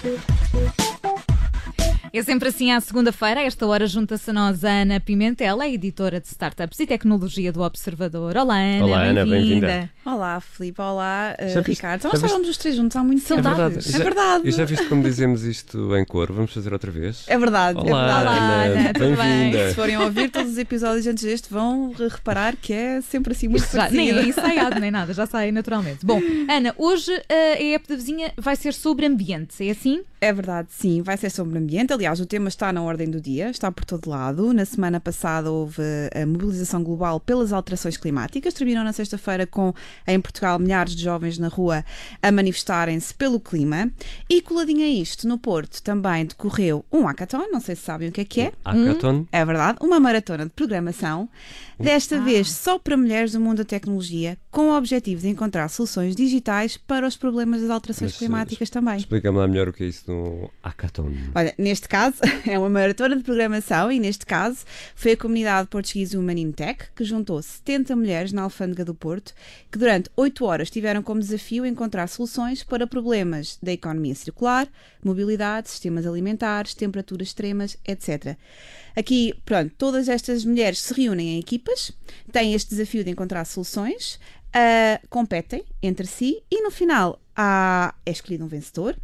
Thank you. É sempre assim à segunda-feira, a esta hora junta-se a nós a Ana Pimentel, a editora de Startups e Tecnologia do Observador. Olá Ana, Olá, Ana, bem-vinda. bem-vinda. Olá, Filipe. Olá, uh, Já Ricardo. já Nós viste- estávamos os três juntos há muito tempo. Saudades. É É verdade. verdade. E já viste como dizemos isto em cor? Vamos fazer outra vez? É verdade. Olá, é verdade. Olá, Ana, bem? bem-vinda. Se forem ouvir todos os episódios antes deste, vão re- reparar que é sempre assim muito Isto já, nem é ensaiado nem nada, já sai naturalmente. Bom, Ana, hoje eh, a app da vizinha vai ser sobre ambiente, é assim? É verdade, sim. Vai ser sobre ambiente. Aliás, o tema está na ordem do dia, está por todo lado. Na semana passada houve a mobilização global pelas alterações climáticas. Terminou na sexta-feira com, em Portugal, milhares de jovens na rua a manifestarem-se pelo clima. E coladinho a isto, no Porto também decorreu um hackathon. Não sei se sabem o que é que é. Hackathon? É verdade, uma maratona de programação, desta vez só para mulheres do mundo da tecnologia, com o objetivo de encontrar soluções digitais para os problemas das alterações Mas, climáticas também. Explica-me lá melhor o que é isso no hackathon. Olha, neste caso é uma maratona de programação e neste caso foi a comunidade portuguesa Human in Tech que juntou 70 mulheres na Alfândega do Porto que durante 8 horas tiveram como desafio encontrar soluções para problemas da economia circular, mobilidade, sistemas alimentares, temperaturas extremas, etc. Aqui, pronto, todas estas mulheres se reúnem em equipas, têm este desafio de encontrar soluções, ah, competem entre si e no final há, é escolhido um vencedor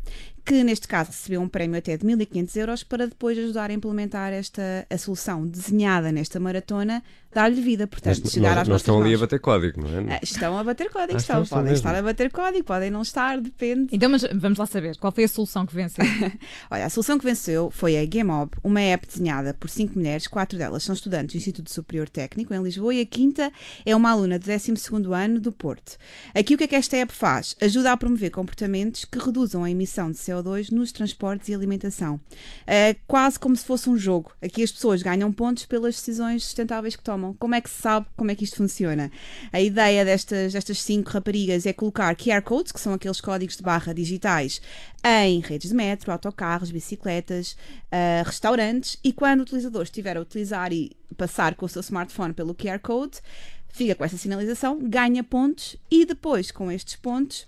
que neste caso recebeu um prémio até de 1.500 euros para depois ajudar a implementar esta a solução desenhada nesta maratona, dar-lhe vida, portanto, Mas chegar não, às não estão ali a bater código, não é? Ah, Estão a bater código, Ah, estão, estão, podem estar mesmo. a bater código, podem não estar, depende. Então, mas vamos lá saber, qual foi a solução que venceu? Olha, a solução que venceu foi a GameOb, uma app desenhada por cinco mulheres, quatro delas são estudantes do Instituto Superior Técnico em Lisboa e a quinta é uma aluna do 12º ano do Porto. Aqui o que é que esta app faz? Ajuda a promover comportamentos que reduzam a emissão de CO2 nos transportes e alimentação. É quase como se fosse um jogo. Aqui as pessoas ganham pontos pelas decisões sustentáveis que tomam. Como é que se sabe como é que isto funciona? A ideia destas, destas cinco raparigas é colocar QR codes, que são aqueles códigos de barra digitais, em redes de metro, autocarros, bicicletas, ah, restaurantes e quando o utilizador estiver a utilizar e passar com o seu smartphone pelo QR Code, fica com essa sinalização, ganha pontos e depois, com estes pontos,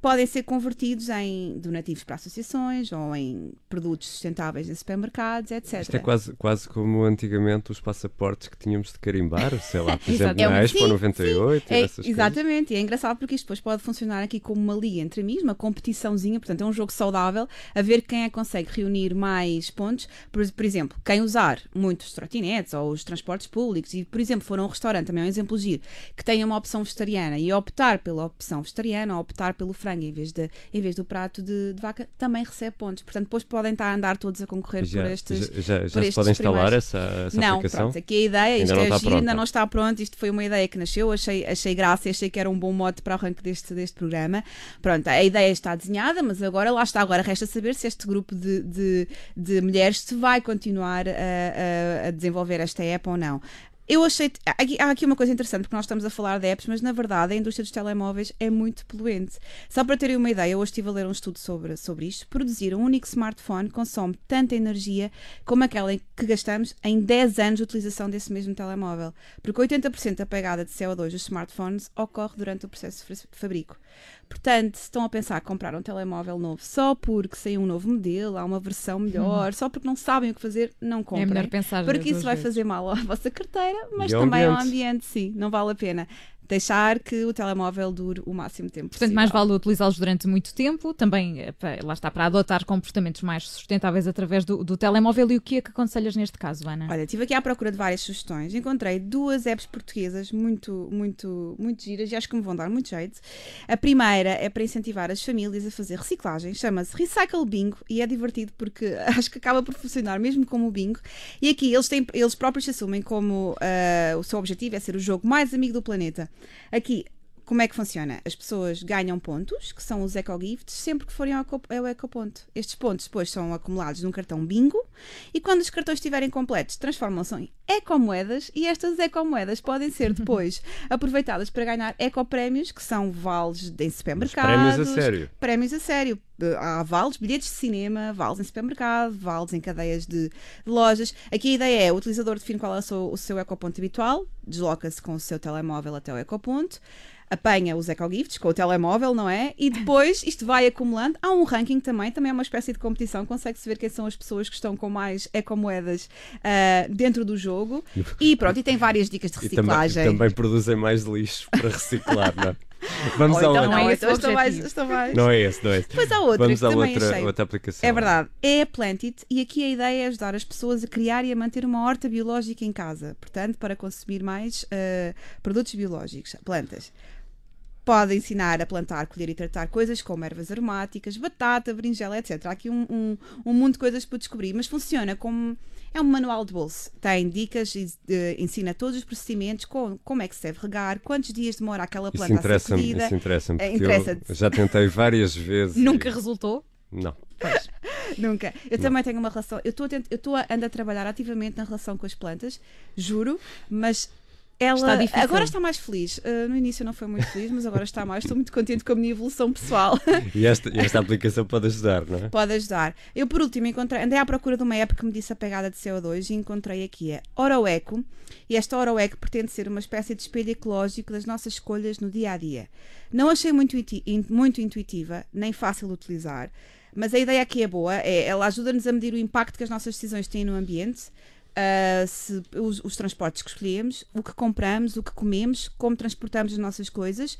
podem ser convertidos em donativos para associações ou em produtos sustentáveis em supermercados, etc. Isto é quase, quase como antigamente os passaportes que tínhamos de carimbar, sei lá, por exemplo, É na um- Expo sim, 98 e É, essas coisas. exatamente, e é engraçado porque isto depois pode funcionar aqui como uma liga entre amigos, uma competiçãozinha, portanto é um jogo saudável, a ver quem é que consegue reunir mais pontos. Por, por exemplo, quem usar muitos trotinetes ou os transportes públicos e, por exemplo, for a um restaurante, também é um exemplo giro, que tenha uma opção vegetariana e optar pela opção vegetariana ou optar pelo frango em vez, de, em vez do prato de, de vaca, também recebe pontos. Portanto, depois podem estar a andar todos a concorrer Já, por estes. já, já, já se estes pode instalar primeiros. essa, essa não, aplicação? pronto, aqui a ideia, Ainda isto não é giro, pronta. ainda não está pronto, isto foi uma ideia que nasceu, achei, achei graça achei que era um bom mote para o arranque deste, deste programa. Pronto, a ideia está desenhada, mas agora lá está, agora resta saber se este grupo de, de, de mulheres se vai continuar a, a- a desenvolver esta app ou não. Eu achei. Aqui, há aqui uma coisa interessante, porque nós estamos a falar de apps, mas na verdade a indústria dos telemóveis é muito poluente. Só para terem uma ideia, hoje estive a ler um estudo sobre, sobre isto. Produzir um único smartphone consome tanta energia como aquela que gastamos em 10 anos de utilização desse mesmo telemóvel. Porque 80% da pegada de CO2 dos smartphones ocorre durante o processo de fabrico. Portanto, se estão a pensar em comprar um telemóvel novo só porque saiu um novo modelo, há uma versão melhor, só porque não sabem o que fazer, não é comprem. melhor pensar Porque isso vai vezes. fazer mal à vossa carteira, mas E ao também ao ambiente. ambiente, sim, não vale a pena. Deixar que o telemóvel dure o máximo tempo Portanto, possível. mais vale utilizá-los durante muito tempo, também, eh, lá está, para adotar comportamentos mais sustentáveis através do, do telemóvel. E o que é que aconselhas neste caso, Ana? Olha, estive aqui à procura de várias sugestões. Encontrei duas apps portuguesas muito, muito, muito giras e acho que me vão dar muito jeito. A primeira é para incentivar as famílias a fazer reciclagem. Chama-se Recycle Bingo e é divertido porque acho que acaba por funcionar mesmo como o bingo. E aqui eles, têm, eles próprios se assumem como ah, o seu objetivo é ser o jogo mais amigo do planeta. Aqui Como é que funciona? As pessoas ganham pontos, que são os EcoGifts, sempre que forem ao eco, ao ecoponto. Estes pontos depois são acumulados num cartão bingo e quando os cartões estiverem completos, transformam-se em ecomoedas e estas ecomoedas podem ser depois aproveitadas para ganhar ecoprémios, que são vales em supermercados. prémios a sério. Prémios a sério. Há vales, bilhetes de cinema, vales em supermercado, vales em cadeias de, de lojas. Aqui a ideia é o utilizador define qual é o seu, o seu ecoponto habitual, desloca-se com o seu telemóvel até o ecoponto, apanha os ecogifts com o telemóvel, não é? E depois isto vai acumulando. Há um ranking também, também é uma espécie de competição, consegue-se ver quem são as pessoas que estão com mais ecomoedas ah, dentro do jogo. E pronto, e tem várias dicas de E também, reciclagem. também produzem mais lixo para reciclar, não é? Vamos Ou ao então, outro. não não, é esse o estou mais, objetivo. estou mais. Não é esse, não é esse. Depois há outra Vamos à também outra, achei. outra aplicação. É verdade, é a Plantit e aqui a ideia é ajudar as pessoas a criar e a manter uma horta biológica em casa, portanto, para consumir mais eh, produtos biológicos, plantas. Pode ensinar a plantar, colher e tratar coisas como ervas aromáticas, batata, berinjela, etc. Há aqui um, um, um mundo de coisas para descobrir, mas funciona como. É um manual de bolso. Tem dicas, e, eh, ensina todos os procedimentos, com, como é que se deve regar, quantos dias demora aquela Isso planta a ser interessa-me, colhida. isso interessa-me, É, interessa-te. eu já tentei várias vezes. Nunca e- resultou? Não. Nunca. Eu também tenho uma relação. Eu estou a, tent- eu estou a ando a trabalhar ativamente na relação com as plantas, juro, mas ela Está difícil. agora está mais feliz. Uh, no início não foi muito feliz, mas agora está mais. Estou muito contente com a minha evolução pessoal. E esta, e esta aplicação pode ajudar, não é? Pode ajudar. Eu, por último, encontrei, andei à procura de uma app que me disse a pegada de CO2 e encontrei aqui a Oroeco. E esta Oroeco pretende ser uma espécie de espelho ecológico das nossas escolhas no dia a dia. Não achei muito, inti- in- muito intuitiva, nem fácil de utilizar, mas a ideia aqui é boa. É, ela ajuda-nos a medir o impacto que as nossas decisões têm no ambiente. Ah, se, os, os transportes que escolhemos, o que compramos, o que comemos, como transportamos as nossas coisas.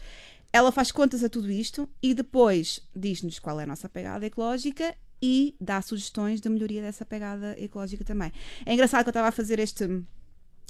Ela faz contas a tudo isto e depois diz-nos qual é a nossa pegada ecológica e dá sugestões de melhoria dessa pegada ecológica também. É engraçado que eu estava a fazer este.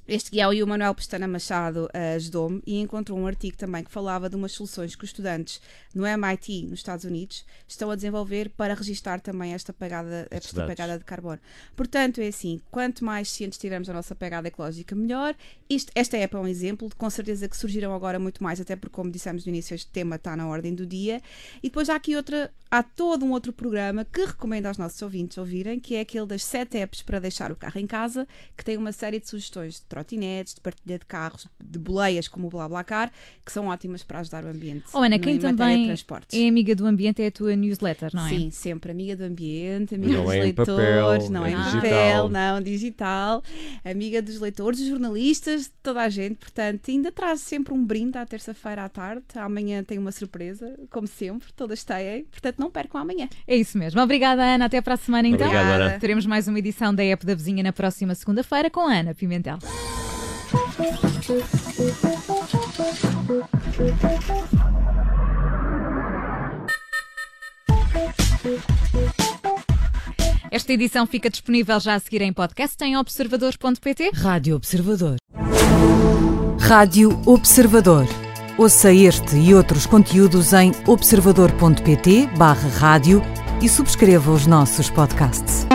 Este guião e o Manuel Pestana Machado eh, ajudou-me e encontrou um artigo também que falava de umas soluções que os estudantes no MIT, nos Estados Unidos, estão a desenvolver para registar também esta pegada, esta pegada de carbono. Portanto, é assim, quanto mais cientes tivermos da nossa pegada ecológica, melhor. Isto, esta app é um exemplo, com certeza que surgiram agora muito mais, até porque, como dissemos no início, este tema está na ordem do dia. E depois há aqui outra, há todo um outro programa que recomendo aos nossos ouvintes ouvirem, que é aquele das sete apps para deixar o carro em casa, que tem uma série de sugestões de trotinetes, de partilha de carros, de boleias como o BlaBlaCar, que são ótimas para ajudar o ambiente. Oh, Ana, no- quem também transportes. é amiga do ambiente é a tua newsletter, não é? Sim, sempre amiga do ambiente, amiga Não dos é em leitores, papel, não é é em digital. papel, não, digital, amiga dos leitores, dos jornalistas, de toda a gente, portanto, ainda traz sempre um brinde à terça-feira à tarde, amanhã tem uma surpresa, como sempre, todas têm, portanto não percam amanhã. É isso mesmo. Obrigada, Ana. Até para a semana, então. Obrigado, Ana. Teremos mais uma edição da App da Vizinha na próxima segunda-feira com a Ana Pimentel. Esta edição fica disponível já a seguir em podcast em observador.pt. Rádio Observador. Rádio Observador. Ouça este e outros conteúdos em observador.pt/barra rádio e subscreva os nossos podcasts.